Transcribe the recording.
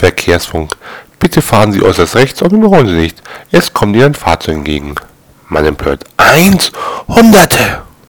Verkehrsfunk. Bitte fahren Sie äußerst rechts und überholen Sie nicht. Es kommt Ihnen ein Fahrzeug entgegen. Man empört. Eins! Hunderte!